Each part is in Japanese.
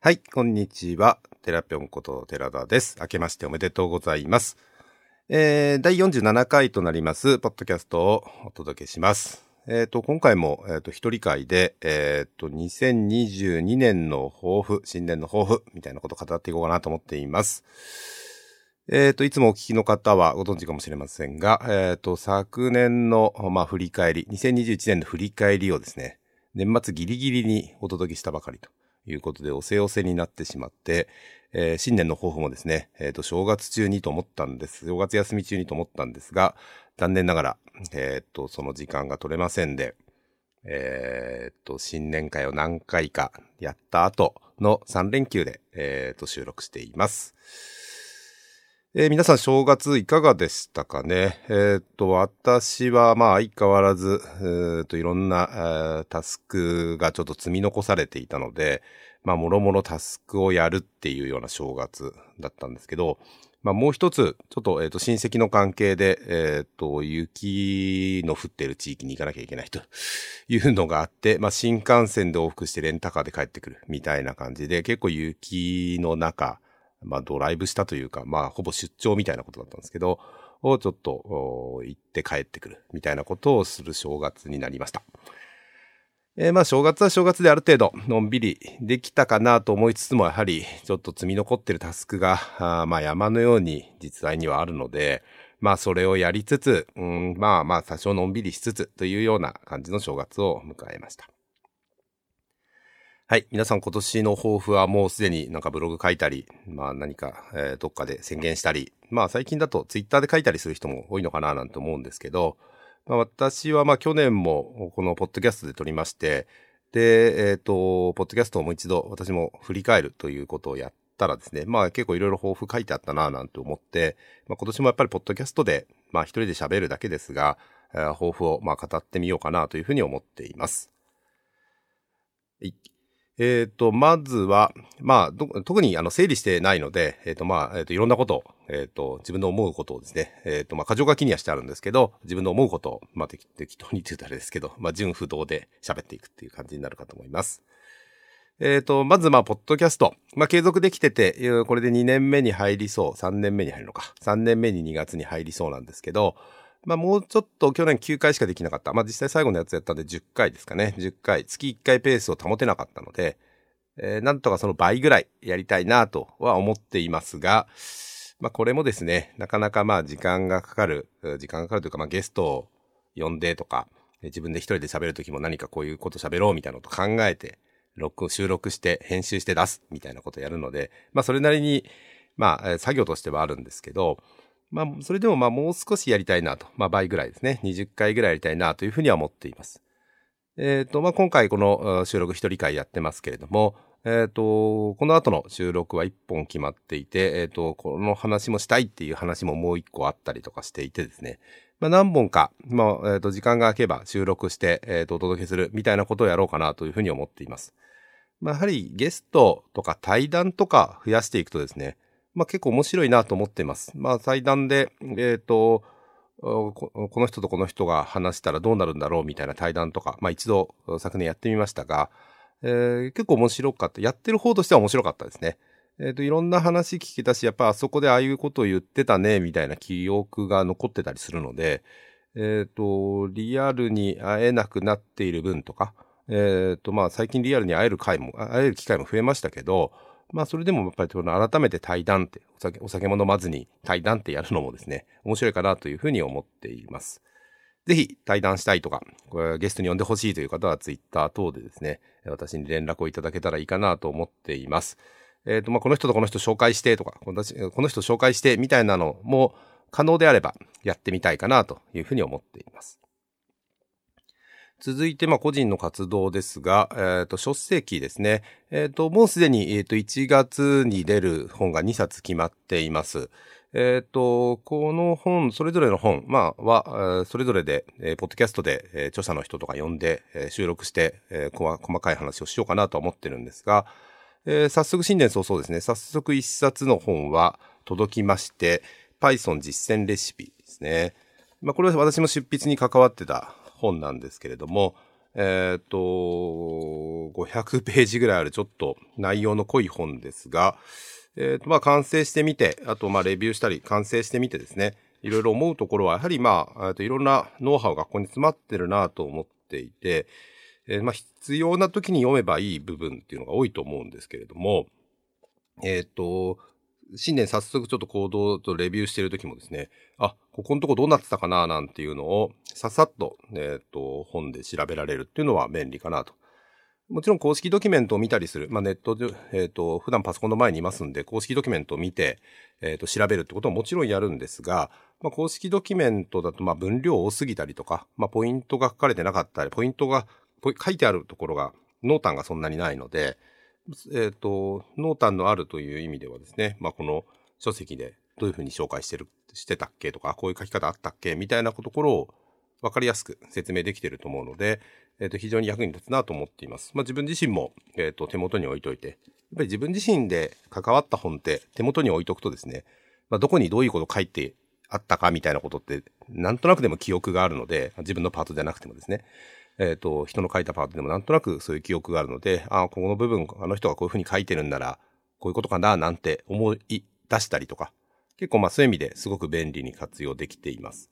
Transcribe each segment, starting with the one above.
はい、こんにちは。テラぴょんこと寺田です。明けましておめでとうございます。えー、第47回となります、ポッドキャストをお届けします。えっ、と、今回も、えっ、と、一人会で、えっ、と、2022年の抱負、新年の抱負、みたいなことを語っていこうかなと思っています。えっ、と、いつもお聞きの方はご存知かもしれませんが、えっ、と、昨年の、まあ、振り返り、2021年の振り返りをですね、年末ギリギリにお届けしたばかりということで、おせおせになってしまって、えー新年の抱負もですね、えっ、と、正月中にと思ったんです。正月休み中にと思ったんですが、残念ながら、えっ、と、その時間が取れませんで、えっ、と、新年会を何回かやった後の3連休で、えっ、と、収録しています。えー皆さん正月いかがでしたかね？えっ、と、私はまあ相変わらず、えーと、いろんな、えタスクがちょっと積み残されていたので、まあ、もろもろタスクをやるっていうような正月だったんですけど、まあ、もう一つ、ちょっと、えっ、と、親戚の関係で、えっ、と、雪の降っている地域に行かなきゃいけないと いうのがあって、まあ、新幹線で往復してレンタカーで帰ってくるみたいな感じで、結構雪の中、まあ、ドライブしたというか、まあ、ほぼ出張みたいなことだったんですけど、をちょっと行って帰ってくるみたいなことをする正月になりました。えーまあ正月は正月である程度のんびりできたかなと思いつつもやはりちょっと積み残ってるタスクがあまあ山のように実在にはあるのでまあそれをやりつつ、うん、まあまあ多少のんびりしつつというような感じの正月を迎えました。はい。皆さん今年の抱負はもうすでになんかブログ書いたり、まあ何か、えーどっかで宣言したり、まあ最近だとツイッターで書いたりする人も多いのかななんて思うんですけど、まあ、私はまあ去年もこのポッドキャストで撮りまして、で、えっ、と、ポッドキャストをもう一度私も振り返るということをやったらですね、まあ結構いろいろ抱負書いてあったななんて思って、まあ今年もやっぱりポッドキャストで、まあ一人で喋るだけですが、えー抱負をまあ語ってみようかなというふうに思っています。えっ、と、まずは、まあ、特にあの整理してないので、えっ、と、まあ、えっ、と、いろんなこと、えっ、と、自分の思うことをですね、えっ、と、まあ、箇条書きにはしてあるんですけど、自分の思うことを、まあ、適当にって言うとあれですけど、まあ、順不動で喋っていくっていう感じになるかと思います。えっ、と、まず、まあ、ポッドキャスト。まあ、継続できてて、これで2年目に入りそう、3年目に入るのか。3年目に2月に入りそうなんですけど、まあ、もうちょっと去年9回しかできなかった。まあ、実際最後のやつやったんで10回ですかね。10回。月1回ペースを保てなかったので、えーなんとかその倍ぐらいやりたいなとは思っていますが、まあこれもですね、なかなかまあ時間がかかる、時間がかかるというかまあゲストを呼んでとか、自分で一人で喋るときも何かこういうこと喋ろうみたいなこと考えて、録、収録して編集して出すみたいなことをやるので、まあそれなりに、まあ作業としてはあるんですけど、まあそれでもまあもう少しやりたいなと、まあ倍ぐらいですね、20回ぐらいやりたいなというふうには思っています。えっ、と、まあ、今回この収録一人会やってますけれども、えっ、と、この後の収録は一本決まっていて、えっ、と、この話もしたいっていう話ももう一個あったりとかしていてですね、まあ、何本か、まあ、えっ、と、時間が空けば収録して、えっ、と、お届けするみたいなことをやろうかなというふうに思っています。まあ、やはりゲストとか対談とか増やしていくとですね、まあ、結構面白いなと思っています。まあ、対談で、えっ、と、この人とこの人が話したらどうなるんだろうみたいな対談とか、まあ一度昨年やってみましたが、えー結構面白かった。やってる方としては面白かったですね。えっ、と、いろんな話聞けたし、やっぱあそこでああいうことを言ってたね、みたいな記憶が残ってたりするので、えっ、と、リアルに会えなくなっている分とか、えっ、と、まあ最近リアルに会える回も、会える機会も増えましたけど、まあそれでもやっぱりその改めて対談って、お酒、お酒も飲まずに対談ってやるのもですね、面白いかなというふうに思っています。ぜひ対談したいとか、これゲストに呼んでほしいという方はツイッター等でですね、私に連絡をいただけたらいいかなと思っています。えっ、と、まあ、この人とこの人紹介してとか、この人紹介してみたいなのも可能であればやってみたいかなというふうに思っています。続いて、まあ、個人の活動ですが、えっ、と、書籍ですね。えっ、と、もうすでに、えっ、と、1月に出る本が2冊決まっています。えっ、と、この本、それぞれの本、まあ、は、それぞれで、えーポッドキャストで、え著者の人とか呼んで、え収録して、え細かい話をしようかなと思ってるんですが、え早速新年早々ですね、早速一冊の本は届きまして、Python 実践レシピですね。まあ、これは私も執筆に関わってた本なんですけれども、えっ、と、500ページぐらいあるちょっと内容の濃い本ですが、えっ、と、まあ、完成してみて、あと、まあ、レビューしたり、完成してみてですね、いろいろ思うところは、やはりまあ、えっといろんなノウハウがここに詰まってるなと思っていて、えー、まあ、必要な時に読めばいい部分っていうのが多いと思うんですけれども、えっ、と、新年早速ちょっと行動とレビューしてる時もですね、あ、ここのとこどうなってたかななんていうのをささっと、えっ、と、本で調べられるっていうのは便利かなと。もちろん公式ドキュメントを見たりする。まあ、ネットで、えっ、と、普段パソコンの前にいますんで、公式ドキュメントを見て、えっ、と、調べるってことはもちろんやるんですが、まあ、公式ドキュメントだと、まあ、分量多すぎたりとか、まあ、ポイントが書かれてなかったり、ポイントが書いてあるところが、濃淡がそんなにないので、えっ、と、濃淡のあるという意味ではですね、まあ、この書籍でどういうふうに紹介してる、してたっけとか、こういう書き方あったっけみたいなところを分かりやすく説明できてると思うので、えっ、と、非常に役に立つなと思っています。まあ、自分自身も、えっ、と、手元に置いといて、やっぱり自分自身で関わった本って手元に置いとくとですね、まあ、どこにどういうこと書いてあったかみたいなことって、なんとなくでも記憶があるので、自分のパートじゃなくてもですね、えっ、ー、と、人の書いたパートでもなんとなくそういう記憶があるので、ああ、ここの部分、あの人がこういうふうに書いてるんなら、こういうことかな、なんて思い出したりとか、結構まあそういう意味ですごく便利に活用できています。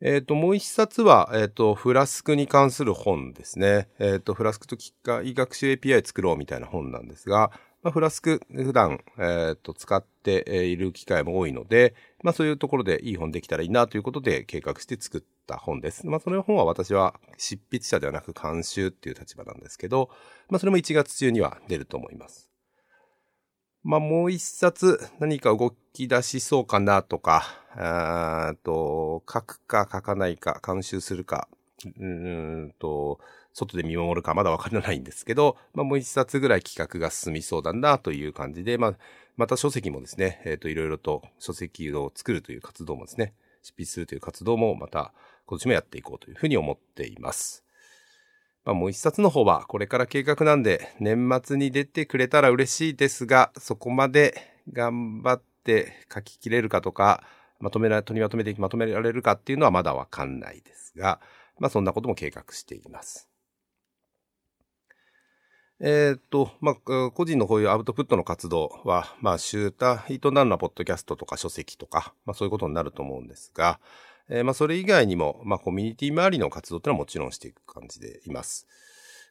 えっ、ー、と、もう一冊は、えっ、ー、と、フラスクに関する本ですね。えっ、と、フラスクと機械学習 API 作ろうみたいな本なんですが、まあ、フラスク普段、えっ、と、使っている機会も多いので、まあそういうところでいい本できたらいいなということで計画して作った本です。まあその本は私は執筆者ではなく監修っていう立場なんですけど、まあそれも1月中には出ると思います。まあもう一冊何か動き出しそうかなとか、と書くか書かないか、監修するか、うんと、外で見守るかまだわからないんですけど、まあもう一冊ぐらい企画が進みそうだなという感じで、まあまた書籍もですね、えっ、ー、と、いろいろと書籍を作るという活動もですね、執筆するという活動もまた今年もやっていこうというふうに思っています。まあもう一冊の方はこれから計画なんで年末に出てくれたら嬉しいですが、そこまで頑張って書ききれるかとか、まとめら、取りまとめてまとめられるかっていうのはまだわかんないですが、まあそんなことも計画しています。えー、っと、まあ、個人のこういうアウトプットの活動は、まあ、集大となるのは、ポッドキャストとか書籍とか、まあ、そういうことになると思うんですが、えー、まあ、それ以外にも、まあ、コミュニティ周りの活動っていうのはもちろんしていく感じでいます。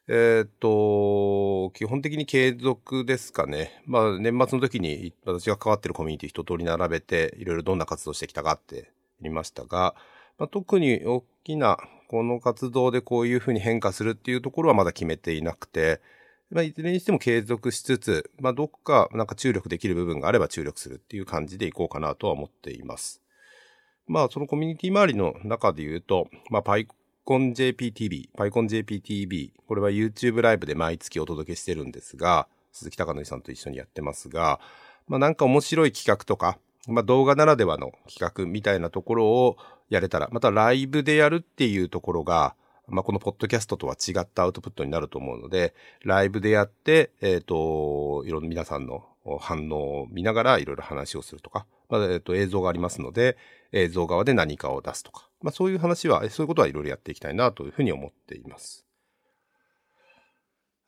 えー、っと、基本的に継続ですかね。まあ、年末の時に私が関わってるコミュニティ一通り並べて、いろいろどんな活動してきたかって言いましたが、まあ、特に大きな、この活動でこういうふうに変化するっていうところはまだ決めていなくて、まあ、いずれにしても継続しつつ、まあ、どっかなんか注力できる部分があれば注力するっていう感じでいこうかなとは思っています。まあ、そのコミュニティ周りの中で言うと、まあ、PyConJPTV、PyConJPTV、これは YouTube ライブで毎月お届けしてるんですが、鈴木隆則さんと一緒にやってますが、まあ、なんか面白い企画とか、まあ、動画ならではの企画みたいなところをやれたら、またライブでやるっていうところが、まあ、このポッドキャストとは違ったアウトプットになると思うので、ライブでやって、えっ、ー、と、いろんな皆さんの反応を見ながらいろいろ話をするとか、まあ、えっ、ー、と、映像がありますので、映像側で何かを出すとか、まあ、そういう話は、そういうことはいろいろやっていきたいなというふうに思っています。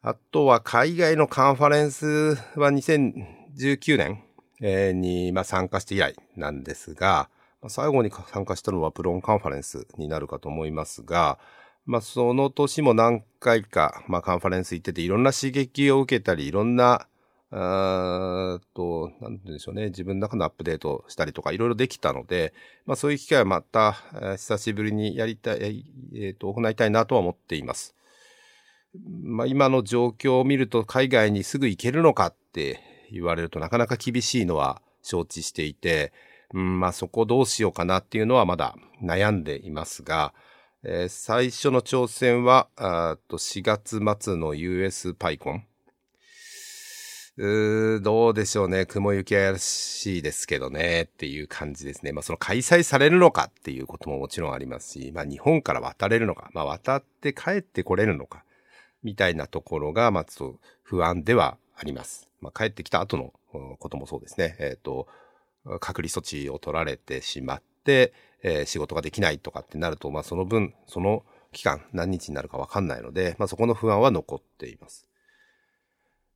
あとは海外のカンファレンスは2019年に参加して以来なんですが、最後に参加したのはプロンカンファレンスになるかと思いますが、まあ、その年も何回か、まあ、カンファレンス行ってて、いろんな刺激を受けたり、いろんな、あと、なんでしょうね、自分の中のアップデートしたりとか、いろいろできたので、まあ、そういう機会はまた、久しぶりにやりたい、えっ、ー、と、行いたいなとは思っています。まあ、今の状況を見ると、海外にすぐ行けるのかって言われるとなかなか厳しいのは承知していて、うん、まあ、そこどうしようかなっていうのはまだ悩んでいますが、えー、最初の挑戦は、あと4月末の US パイコン。うーどうでしょうね。雲行き怪しいですけどね。っていう感じですね。まあその開催されるのかっていうことももちろんありますし、まあ日本から渡れるのか、まあ渡って帰ってこれるのか、みたいなところが、まあちょっと不安ではあります。まあ帰ってきた後のこともそうですね。えっ、ー、と、隔離措置を取られてしまって、えー、仕事ができないとかってなると、まあその分、その期間何日になるかわかんないので、まあそこの不安は残っています。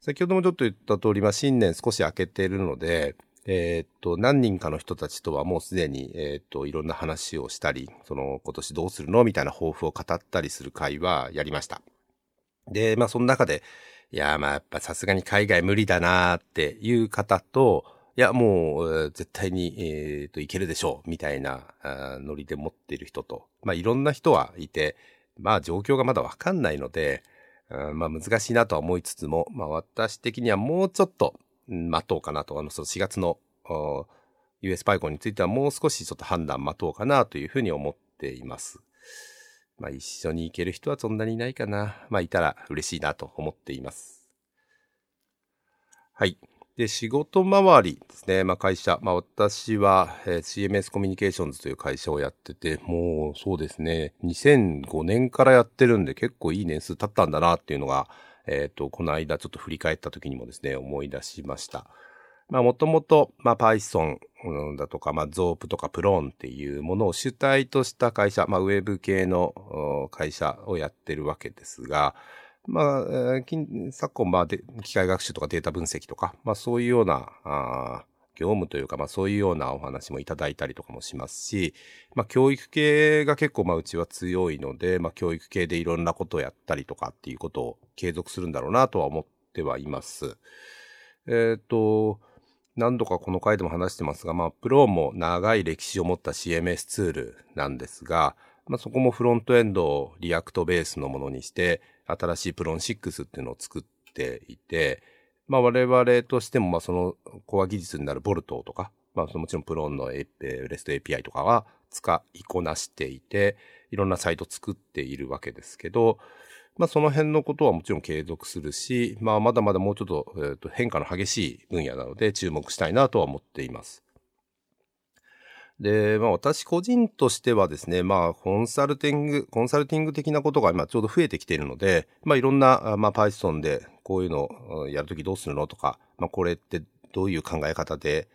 先ほどもちょっと言った通り、まあ新年少し明けているので、えー、っと、何人かの人たちとはもうすでに、えー、っと、いろんな話をしたり、その、今年どうするの？みたいな抱負を語ったりする会はやりました。で、まあその中で、いや、まあやっぱさすがに海外無理だなっていう方と、いや、もう、絶対に、えっ、ー、と、いけるでしょう、みたいな、ノリで持っている人と、まあ、いろんな人はいて、まあ、状況がまだわかんないので、うん、まあ、難しいなとは思いつつも、まあ、私的にはもうちょっと、待とうかなと、あの、その4月の、US パイコンについてはもう少しちょっと判断待とうかなというふうに思っています。まあ、一緒に行ける人はそんなにいないかな。まあ、いたら嬉しいなと思っています。はい。で、仕事周りですね。まあ会社。まあ私は、えー、CMS コミュニケーションズという会社をやってて、もうそうですね。2005年からやってるんで結構いい年数経ったんだなっていうのが、えっ、ー、と、この間ちょっと振り返った時にもですね、思い出しました。まあもともと、まあ Python だとか、まあ ZOP とか Plon っていうものを主体とした会社、まあウェブ系の会社をやってるわけですが、まあ、昨今、まあで、機械学習とかデータ分析とか、まあそういうような、あ業務というか、まあそういうようなお話もいただいたりとかもしますし、まあ教育系が結構まあうちは強いので、まあ教育系でいろんなことをやったりとかっていうことを継続するんだろうなとは思ってはいます。えっ、ー、と、何度かこの回でも話してますが、まあ Plone も長い歴史を持った CMS ツールなんですが、まあそこもフロントエンドを React ベースのものにして、新しい Plone 6っていうのを作っていて、まあ我々としてもまあそのコア技術になる Volto とか、まあもちろん Plone の REST API とかは使いこなしていて、いろんなサイト作っているわけですけど、まあその辺のことはもちろん継続するし、まあまだまだもうちょっと,、えー、と変化の激しい分野なので注目したいなとは思っています。で、まあ私個人としてはですね、まあコンサルティング、コンサルティング的なことが今ちょうど増えてきているので、まあいろんな、まあ Python でこういうのをやるときどうするのとか、まあこれってどういう考え方で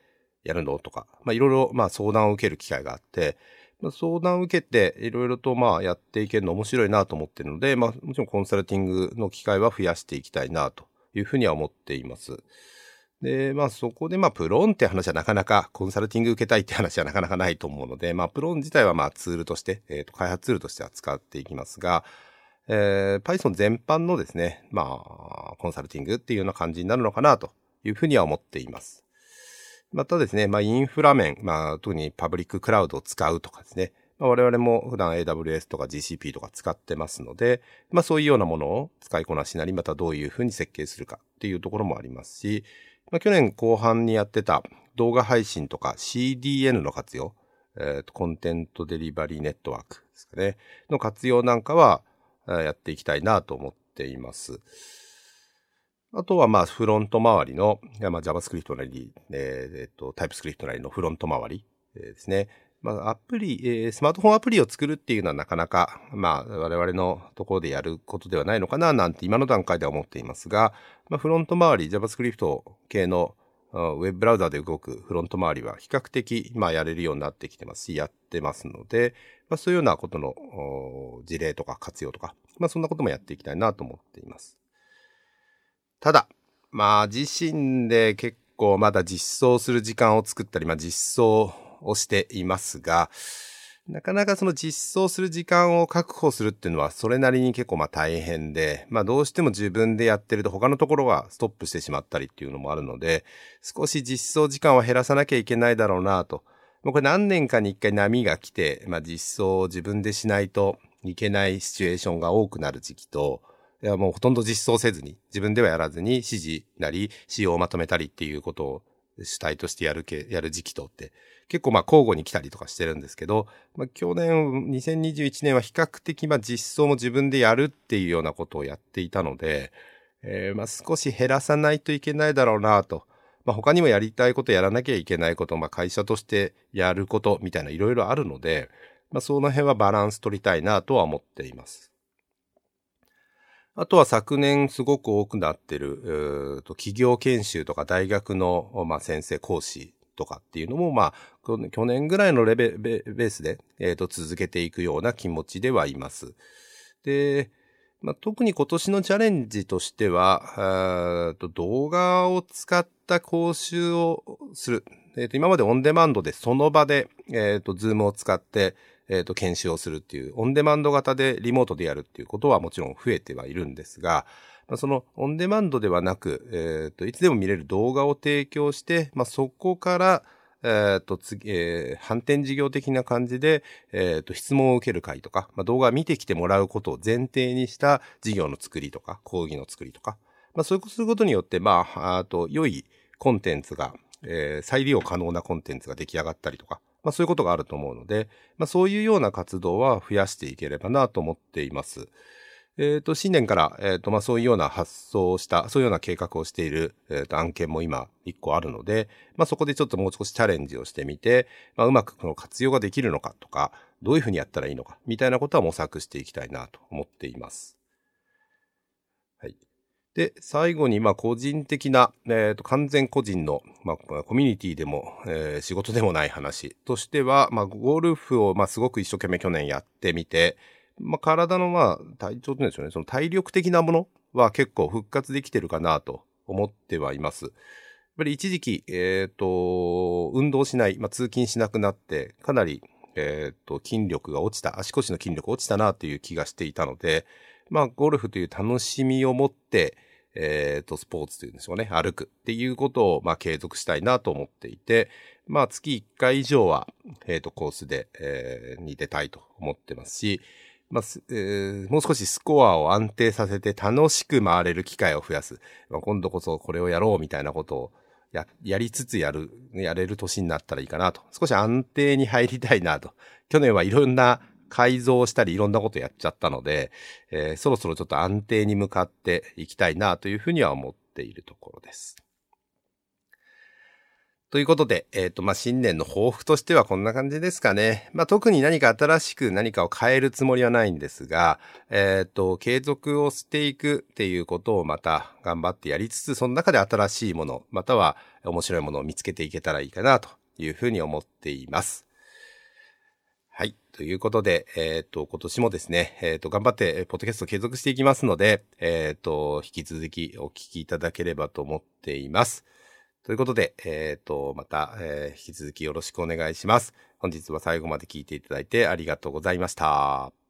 やるのとか、まあいろいろまあ相談を受ける機会があって、まあ、相談を受けていろいろとまあやっていけるの面白いなと思っているので、まあもちろんコンサルティングの機会は増やしていきたいなというふうには思っています。で、まあそこでまあプロンって話はなかなか、コンサルティング受けたいって話はなかなかないと思うので、まあプロン自体はまあツールとして、えっ、ー、と開発ツールとしては使っていきますが、えー、Python 全般のですね、まあコンサルティングっていうような感じになるのかなというふうには思っています。またですね、まあインフラ面、まあ特にパブリッククラウドを使うとかですね、まあ、我々も普段 AWS とか GCP とか使ってますので、まあそういうようなものを使いこなしなり、またどういうふうに設計するかっていうところもありますし、まあ、去年後半にやってた動画配信とか CDN の活用、えー、 Content Delivery Network ですかね、の活用なんかはやっていきたいなと思っています。あとは、まあ、フロント周りの、まあ、JavaScript なり、えっ、ー、と、TypeScript なりのフロント周り、ですね。まあ、アプリ、えー、スマートフォンアプリを作るっていうのはなかなか、まあ、我々のところでやることではないのかな、なんて今の段階では思っていますが、まあ、フロント周り、JavaScript 系のウェブブラウザで動くフロント周りは比較的、まあ、やれるようになってきてますし、やってますので、まあ、そういうようなことの事例とか活用とか、まあ、そんなこともやっていきたいなと思っています。ただ、まあ、自身で結構まだ実装する時間を作ったり、まあ、実装をしていますが、なかなかその実装する時間を確保するっていうのはそれなりに結構まあ大変で、まあどうしても自分でやってると他のところがストップしてしまったりっていうのもあるので、少し実装時間を減らさなきゃいけないだろうなと。もうこれ何年かに一回波が来て、まあ実装を自分でしないといけないシチュエーションが多くなる時期と、いやもうほとんど実装せずに、自分ではやらずに指示なり、仕様をまとめたりっていうことを主体としてやるけ、やる時期とって、結構まあ交互に来たりとかしてるんですけど、まあ去年、2021年は比較的まあ実装も自分でやるっていうようなことをやっていたので、えー、まあ少し減らさないといけないだろうなと。まあ他にもやりたいことやらなきゃいけないこと、まあ会社としてやることみたいないろいろあるので、まあその辺はバランス取りたいなとは思っています。あとは昨年すごく多くなってる、えっと企業研修とか大学の、まあ、先生講師とかっていうのも、まあ、去年ぐらいのレベベースで、え、ー、と、続けていくような気持ちではいます。で、まあ、特に今年のチャレンジとしては、と動画を使った講習をする。えー、と今までオンデマンドでその場で、え、ー、と、 Zoom を使って、えっ、と、研修をするっていう、オンデマンド型でリモートでやるっていうことはもちろん増えてはいるんですが、まあ、そのオンデマンドではなく、えっ、と、いつでも見れる動画を提供して、まあ、そこから、えっ、と、次、えー、反転授業的な感じで、えっ、と、質問を受ける会とか、まあ、動画を見てきてもらうことを前提にした授業の作りとか、講義の作りとか、まあ、そういうすることによって、まあ、あと、良いコンテンツが、えー、再利用可能なコンテンツが出来上がったりとか、まあそういうことがあると思うので、まあそういうような活動は増やしていければなと思っています。えっ、ー、と、新年から、えっ、ー、と、まあそういうような発想をした、そういうような計画をしている、えっ、ー、と、案件も今一個あるので、まあそこでちょっともう少しチャレンジをしてみて、まあうまくこの活用ができるのかとか、どういうふうにやったらいいのか、みたいなことは模索していきたいなと思っています。はい。で、最後に、まあ、個人的な、えっ、と、完全個人の、まあ、コミュニティでも、えー、仕事でもない話としては、まあ、ゴルフを、まあ、すごく一生懸命去年やってみて、まあ、体の、まあ、体調ってうんでしょうね、その体力的なものは結構復活できてるかなと思ってはいます。やっぱり一時期、えっ、ー、と、運動しない、まあ、通勤しなくなって、かなり、えっ、ー、と、筋力が落ちた、足腰の筋力落ちたなという気がしていたので、まあ、ゴルフという楽しみを持って、えっ、ー、と、スポーツというんでしょうね、歩くっていうことを、まあ、継続したいなと思っていて、まあ、月1回以上は、えっ、ー、と、コースで、えー、に出たいと思ってますし、まあ、えー、もう少しスコアを安定させて楽しく回れる機会を増やす。まあ、今度こそこれをやろうみたいなことをや、やりつつやる、やれる年になったらいいかなと。少し安定に入りたいなと。去年はいろんな改造したりいろんなことやっちゃったので、えー、そろそろちょっと安定に向かっていきたいなというふうには思っているところです。ということで、えっ、ー、と、まあ、新年の抱負としてはこんな感じですかね。まあ、特に何か新しく何かを変えるつもりはないんですが、えっ、ー、と、継続をしていくっていうことをまた頑張ってやりつつ、その中で新しいもの、または面白いものを見つけていけたらいいかなというふうに思っています。はい。ということで、えっ、ー、と、今年もですね、えっ、と、頑張って、ポッドキャスト継続していきますので、えっ、と、引き続きお聞きいただければと思っています。ということで、えっ、と、また、え引き続きよろしくお願いします。本日は最後まで聞いていただいてありがとうございました。